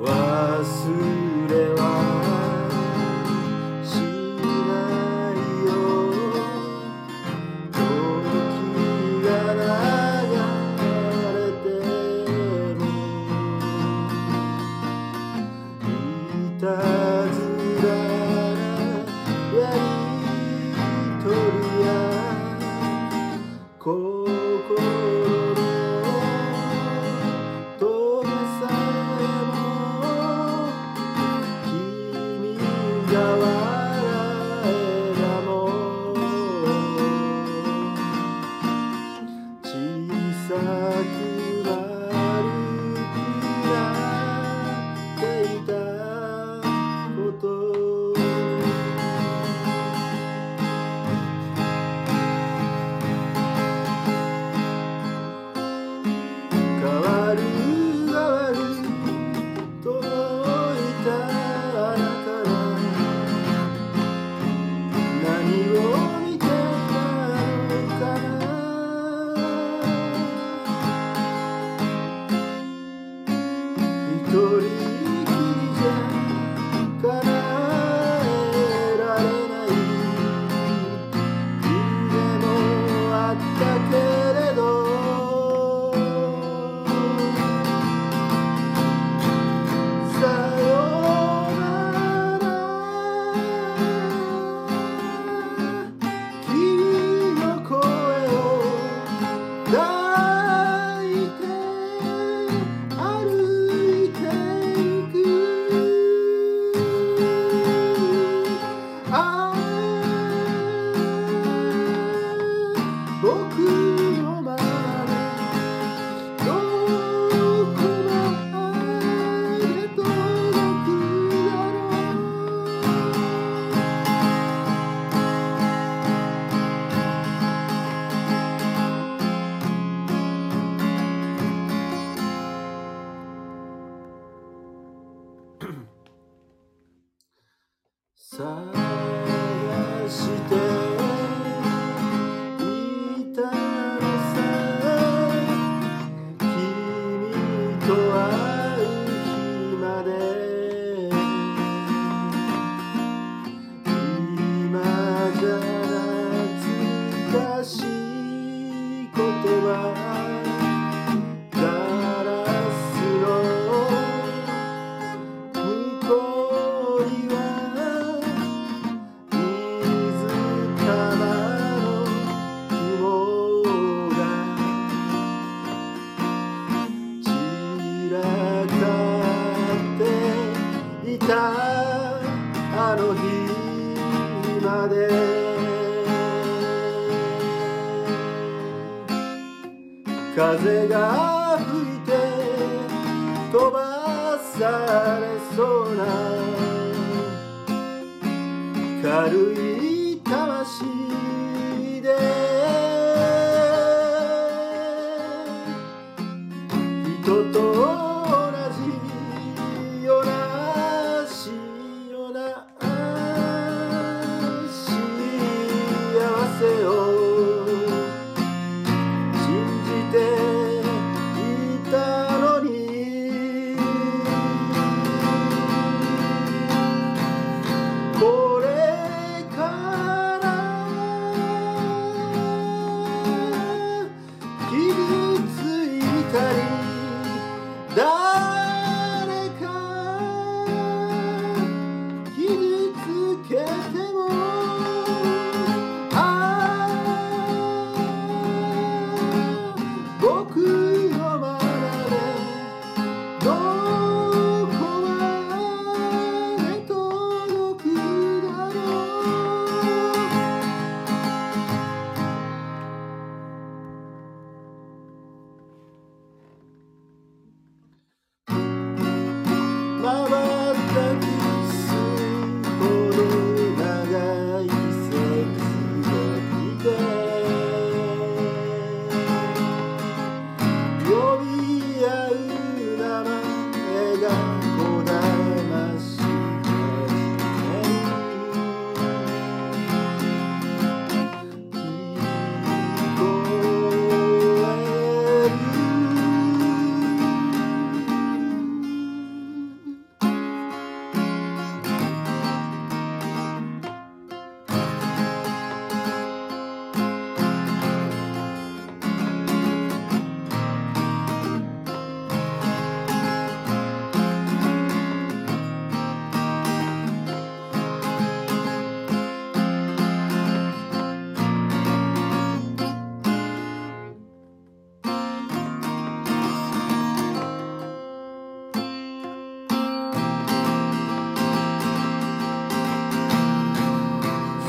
忘れの日まで。風が吹いて飛ばされそうな。軽い魂で。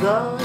さ